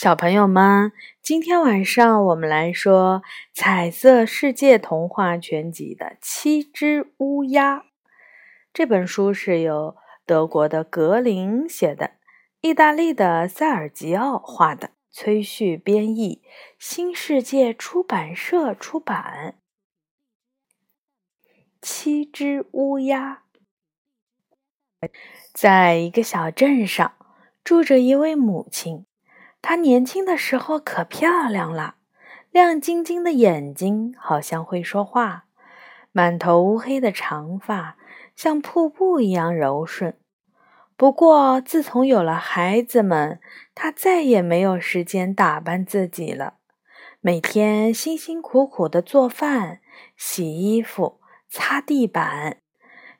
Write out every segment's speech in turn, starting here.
小朋友们，今天晚上我们来说《彩色世界童话全集》的《七只乌鸦》。这本书是由德国的格林写的，意大利的塞尔吉奥画的，崔旭编译，新世界出版社出版。七只乌鸦，在一个小镇上，住着一位母亲。她年轻的时候可漂亮了，亮晶晶的眼睛好像会说话，满头乌黑的长发像瀑布一样柔顺。不过，自从有了孩子们，她再也没有时间打扮自己了。每天辛辛苦苦的做饭、洗衣服、擦地板，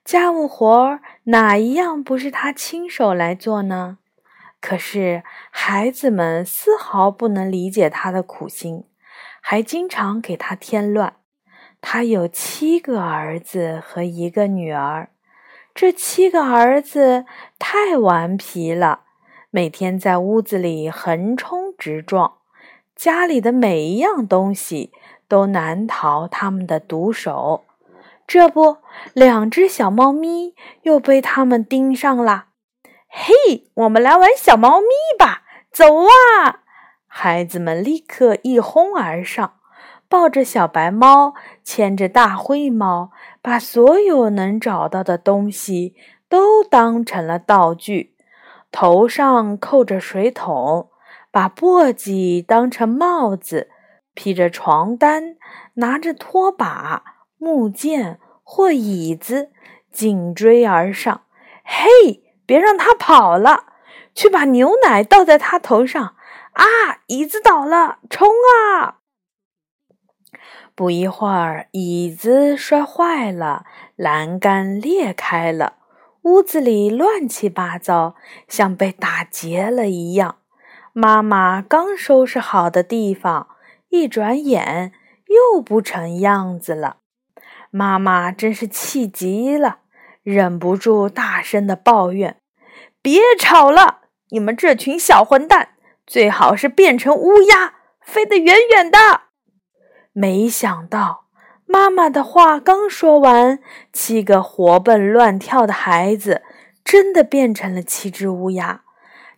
家务活哪一样不是她亲手来做呢？可是，孩子们丝毫不能理解他的苦心，还经常给他添乱。他有七个儿子和一个女儿，这七个儿子太顽皮了，每天在屋子里横冲直撞，家里的每一样东西都难逃他们的毒手。这不，两只小猫咪又被他们盯上了。嘿，我们来玩小猫咪吧！走啊！孩子们立刻一哄而上，抱着小白猫，牵着大灰猫，把所有能找到的东西都当成了道具。头上扣着水桶，把簸箕当成帽子，披着床单，拿着拖把、木剑或椅子，紧追而上。嘿！别让他跑了！去把牛奶倒在他头上！啊，椅子倒了，冲啊！不一会儿，椅子摔坏了，栏杆裂开了，屋子里乱七八糟，像被打劫了一样。妈妈刚收拾好的地方，一转眼又不成样子了。妈妈真是气极了。忍不住大声的抱怨：“别吵了，你们这群小混蛋，最好是变成乌鸦，飞得远远的。”没想到，妈妈的话刚说完，七个活蹦乱跳的孩子真的变成了七只乌鸦。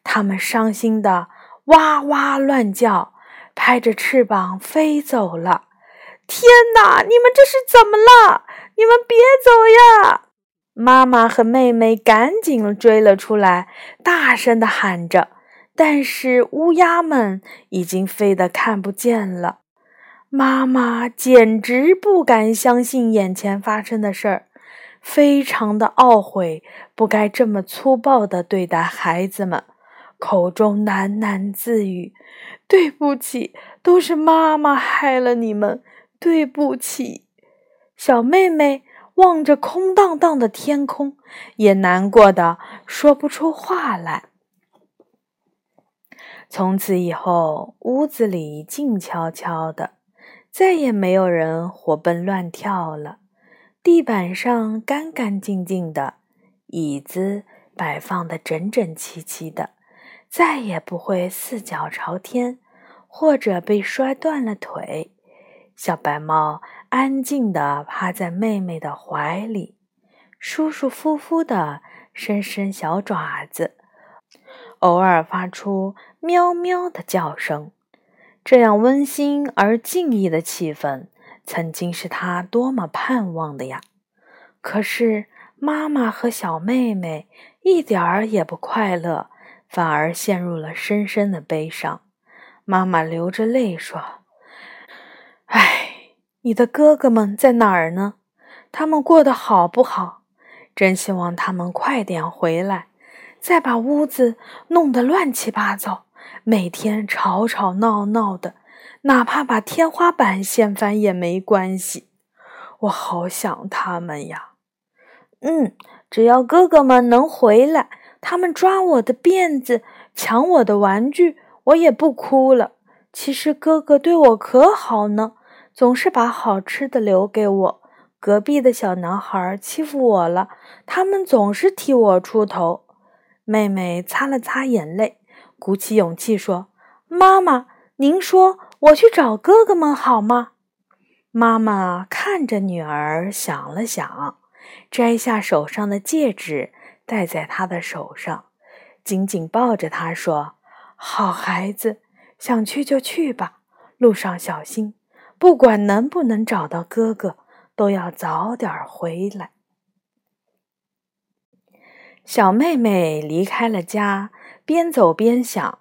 他们伤心的哇哇乱叫，拍着翅膀飞走了。天哪，你们这是怎么了？你们别走呀！妈妈和妹妹赶紧追了出来，大声地喊着。但是乌鸦们已经飞得看不见了。妈妈简直不敢相信眼前发生的事儿，非常的懊悔，不该这么粗暴地对待孩子们，口中喃喃自语：“对不起，都是妈妈害了你们，对不起。”小妹妹。望着空荡荡的天空，也难过的说不出话来。从此以后，屋子里静悄悄的，再也没有人活蹦乱跳了。地板上干干净净的，椅子摆放的整整齐齐的，再也不会四脚朝天，或者被摔断了腿。小白猫安静地趴在妹妹的怀里，舒舒服服地伸伸小爪子，偶尔发出喵喵的叫声。这样温馨而静谧的气氛，曾经是他多么盼望的呀！可是妈妈和小妹妹一点儿也不快乐，反而陷入了深深的悲伤。妈妈流着泪说。你的哥哥们在哪儿呢？他们过得好不好？真希望他们快点回来，再把屋子弄得乱七八糟，每天吵吵闹闹的，哪怕把天花板掀翻也没关系。我好想他们呀！嗯，只要哥哥们能回来，他们抓我的辫子，抢我的玩具，我也不哭了。其实哥哥对我可好呢。总是把好吃的留给我。隔壁的小男孩欺负我了，他们总是替我出头。妹妹擦了擦眼泪，鼓起勇气说：“妈妈，您说我去找哥哥们好吗？”妈妈看着女儿，想了想，摘下手上的戒指，戴在她的手上，紧紧抱着她说：“好孩子，想去就去吧，路上小心。不管能不能找到哥哥，都要早点回来。”小妹妹离开了家，边走边想：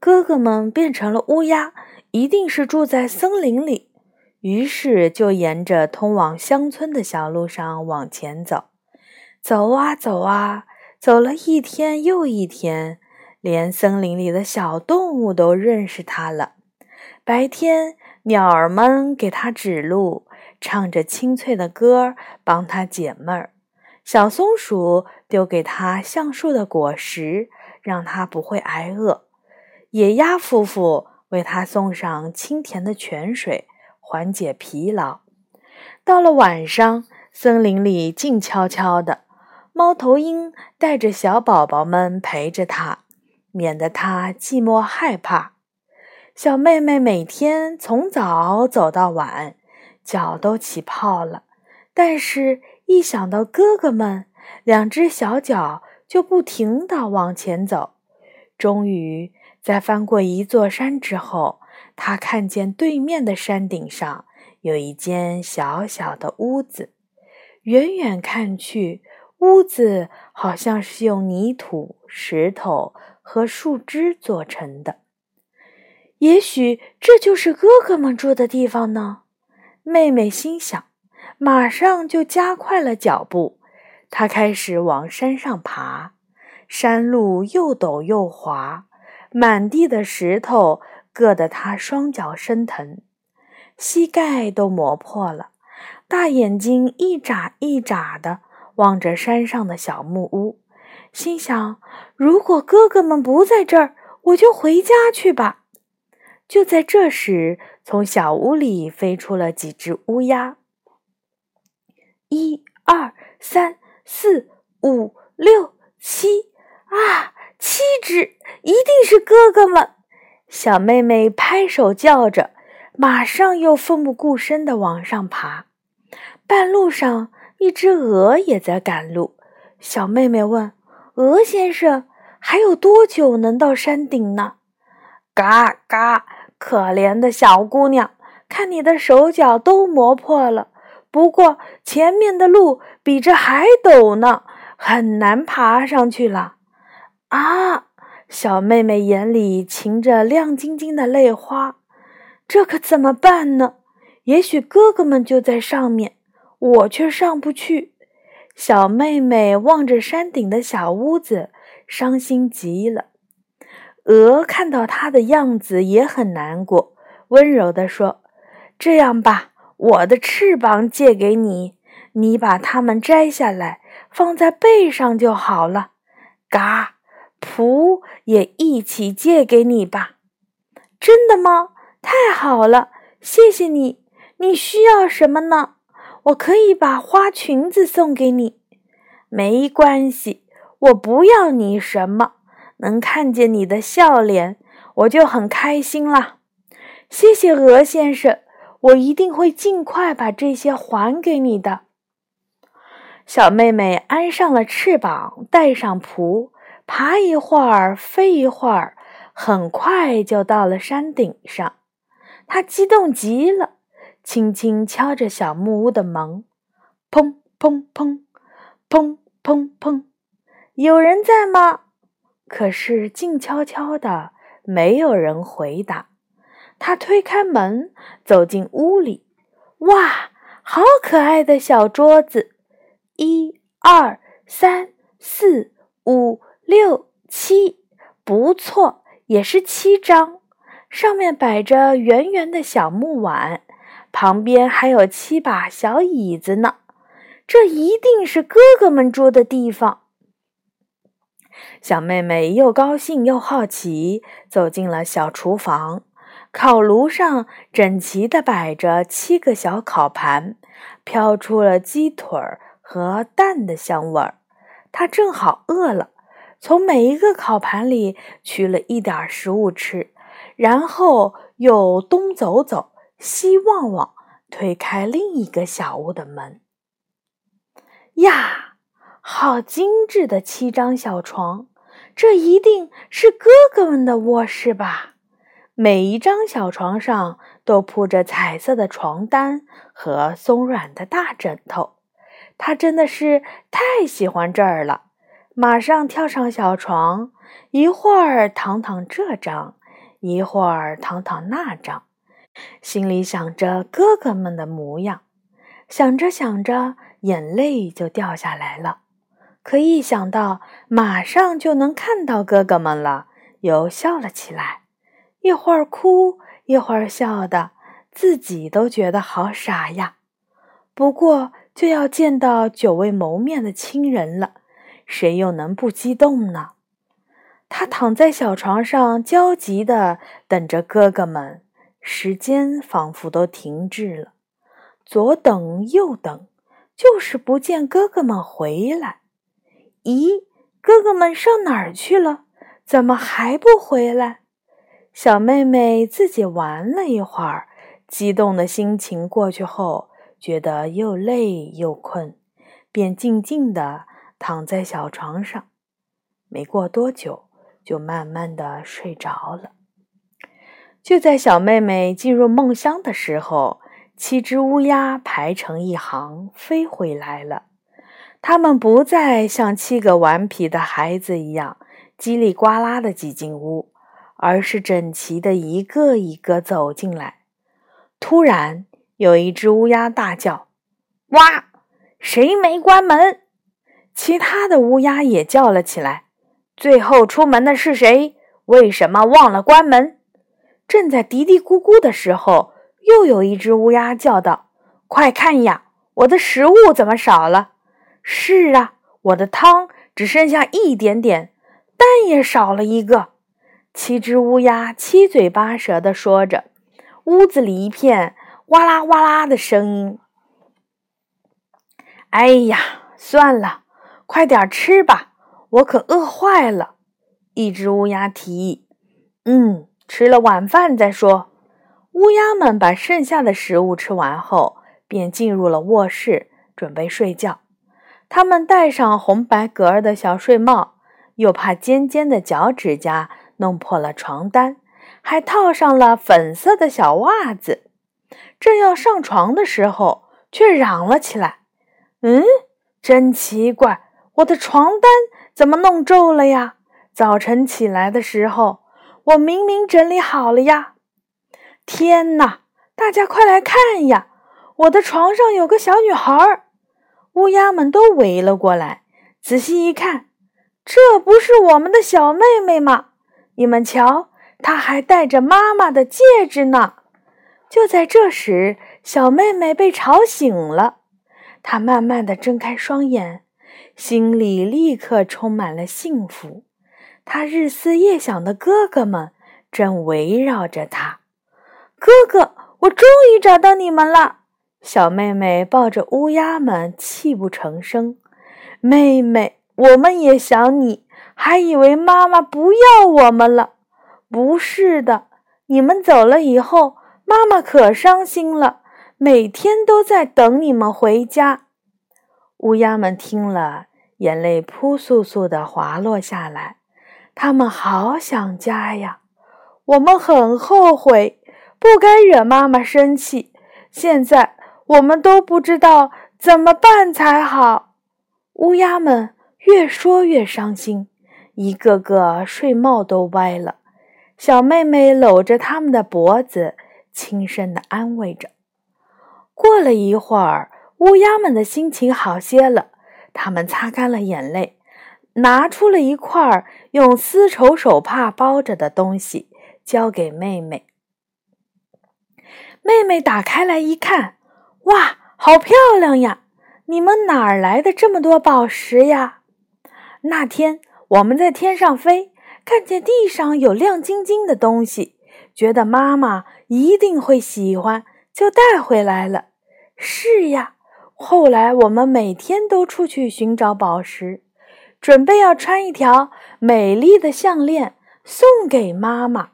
哥哥们变成了乌鸦，一定是住在森林里。于是就沿着通往乡村的小路上往前走，走啊走啊，走了一天又一天，连森林里的小动物都认识它了。白天，鸟儿们给他指路，唱着清脆的歌，帮他解闷儿。小松鼠丢给他橡树的果实，让他不会挨饿。野鸭夫妇为他送上清甜的泉水，缓解疲劳。到了晚上，森林里静悄悄的，猫头鹰带着小宝宝们陪着他，免得他寂寞害怕。小妹妹每天从早走到晚，脚都起泡了，但是。一想到哥哥们，两只小脚就不停地往前走。终于，在翻过一座山之后，他看见对面的山顶上有一间小小的屋子。远远看去，屋子好像是用泥土、石头和树枝做成的。也许这就是哥哥们住的地方呢？妹妹心想。马上就加快了脚步，她开始往山上爬。山路又陡又滑，满地的石头硌得他双脚生疼，膝盖都磨破了。大眼睛一眨一眨的望着山上的小木屋，心想：如果哥哥们不在这儿，我就回家去吧。就在这时，从小屋里飞出了几只乌鸦。一二三四五六七啊，七只，一定是哥哥们！小妹妹拍手叫着，马上又奋不顾身地往上爬。半路上，一只鹅也在赶路。小妹妹问：“鹅先生，还有多久能到山顶呢？”嘎嘎，可怜的小姑娘，看你的手脚都磨破了。不过前面的路比这还陡呢，很难爬上去了。啊！小妹妹眼里噙着亮晶晶的泪花，这可怎么办呢？也许哥哥们就在上面，我却上不去。小妹妹望着山顶的小屋子，伤心极了。鹅看到它的样子也很难过，温柔地说：“这样吧。”我的翅膀借给你，你把它们摘下来，放在背上就好了。嘎，蹼也一起借给你吧。真的吗？太好了，谢谢你。你需要什么呢？我可以把花裙子送给你。没关系，我不要你什么，能看见你的笑脸，我就很开心了。谢谢鹅先生。我一定会尽快把这些还给你的，小妹妹。安上了翅膀，带上蹼，爬一会儿，飞一会儿，很快就到了山顶上。她激动极了，轻轻敲着小木屋的门，砰砰砰，砰砰砰，有人在吗？可是静悄悄的，没有人回答。他推开门，走进屋里。哇，好可爱的小桌子！一、二、三、四、五、六、七，不错，也是七张。上面摆着圆圆的小木碗，旁边还有七把小椅子呢。这一定是哥哥们住的地方。小妹妹又高兴又好奇，走进了小厨房。烤炉上整齐地摆着七个小烤盘，飘出了鸡腿儿和蛋的香味儿。他正好饿了，从每一个烤盘里取了一点食物吃，然后又东走走，西望望，推开另一个小屋的门。呀，好精致的七张小床，这一定是哥哥们的卧室吧？每一张小床上都铺着彩色的床单和松软的大枕头。他真的是太喜欢这儿了，马上跳上小床，一会儿躺躺这张，一会儿躺躺那张，心里想着哥哥们的模样，想着想着，眼泪就掉下来了。可一想到马上就能看到哥哥们了，又笑了起来。一会儿哭，一会儿笑的，自己都觉得好傻呀。不过就要见到久未谋面的亲人了，谁又能不激动呢？他躺在小床上，焦急地等着哥哥们。时间仿佛都停滞了，左等右等，就是不见哥哥们回来。咦，哥哥们上哪儿去了？怎么还不回来？小妹妹自己玩了一会儿，激动的心情过去后，觉得又累又困，便静静地躺在小床上。没过多久，就慢慢的睡着了。就在小妹妹进入梦乡的时候，七只乌鸦排成一行飞回来了。它们不再像七个顽皮的孩子一样叽里呱啦的挤进屋。而是整齐的一个一个走进来。突然，有一只乌鸦大叫：“哇！谁没关门？”其他的乌鸦也叫了起来：“最后出门的是谁？为什么忘了关门？”正在嘀嘀咕咕的时候，又有一只乌鸦叫道：“快看呀，我的食物怎么少了？”“是啊，我的汤只剩下一点点，蛋也少了一个。”七只乌鸦七嘴八舌地说着，屋子里一片哇啦哇啦的声音。哎呀，算了，快点吃吧，我可饿坏了。一只乌鸦提议：“嗯，吃了晚饭再说。”乌鸦们把剩下的食物吃完后，便进入了卧室，准备睡觉。他们戴上红白格儿的小睡帽，又怕尖尖的脚趾甲。弄破了床单，还套上了粉色的小袜子。正要上床的时候，却嚷了起来：“嗯，真奇怪，我的床单怎么弄皱了呀？早晨起来的时候，我明明整理好了呀！天哪，大家快来看呀！我的床上有个小女孩儿。”乌鸦们都围了过来，仔细一看，这不是我们的小妹妹吗？你们瞧，她还戴着妈妈的戒指呢。就在这时，小妹妹被吵醒了。她慢慢的睁开双眼，心里立刻充满了幸福。她日思夜想的哥哥们正围绕着她。哥哥，我终于找到你们了！小妹妹抱着乌鸦们，泣不成声。妹妹，我们也想你。还以为妈妈不要我们了，不是的，你们走了以后，妈妈可伤心了，每天都在等你们回家。乌鸦们听了，眼泪扑簌簌的滑落下来，他们好想家呀。我们很后悔，不该惹妈妈生气。现在我们都不知道怎么办才好。乌鸦们越说越伤心。一个个睡帽都歪了，小妹妹搂着他们的脖子，轻声的安慰着。过了一会儿，乌鸦们的心情好些了，他们擦干了眼泪，拿出了一块用丝绸手帕包着的东西，交给妹妹。妹妹打开来一看，哇，好漂亮呀！你们哪儿来的这么多宝石呀？那天。我们在天上飞，看见地上有亮晶晶的东西，觉得妈妈一定会喜欢，就带回来了。是呀，后来我们每天都出去寻找宝石，准备要穿一条美丽的项链送给妈妈。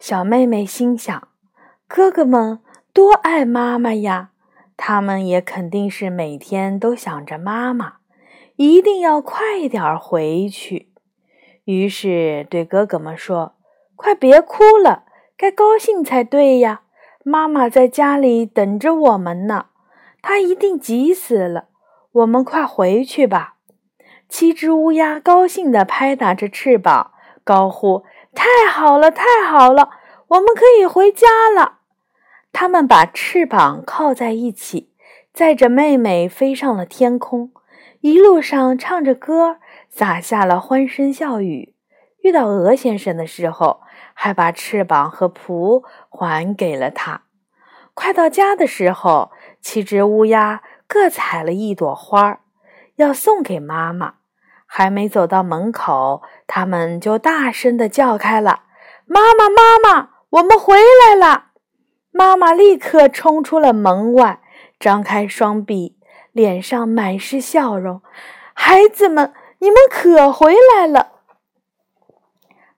小妹妹心想：“哥哥们多爱妈妈呀，他们也肯定是每天都想着妈妈，一定要快点回去。”于是对哥哥们说：“快别哭了，该高兴才对呀！妈妈在家里等着我们呢，她一定急死了。我们快回去吧。”七只乌鸦高兴地拍打着翅膀，高呼：“太好了，太好了！我们可以回家了。”它们把翅膀靠在一起，载着妹妹飞上了天空，一路上唱着歌。撒下了欢声笑语，遇到鹅先生的时候，还把翅膀和蹼还给了他。快到家的时候，七只乌鸦各采了一朵花，要送给妈妈。还没走到门口，他们就大声地叫开了：“妈妈，妈妈，我们回来了！”妈妈立刻冲出了门外，张开双臂，脸上满是笑容：“孩子们。”你们可回来了，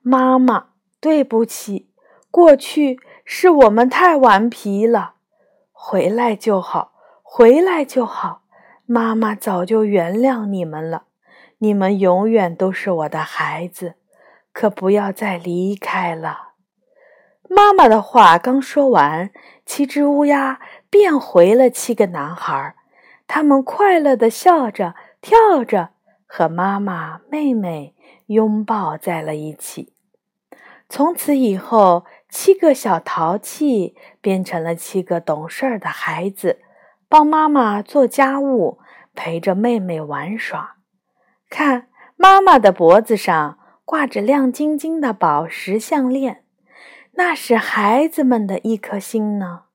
妈妈，对不起，过去是我们太顽皮了。回来就好，回来就好，妈妈早就原谅你们了。你们永远都是我的孩子，可不要再离开了。妈妈的话刚说完，七只乌鸦变回了七个男孩，他们快乐地笑着，跳着。和妈妈、妹妹拥抱在了一起。从此以后，七个小淘气变成了七个懂事儿的孩子，帮妈妈做家务，陪着妹妹玩耍。看，妈妈的脖子上挂着亮晶晶的宝石项链，那是孩子们的一颗心呢。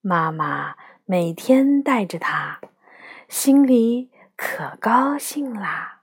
妈妈每天带着它，心里。可高兴啦！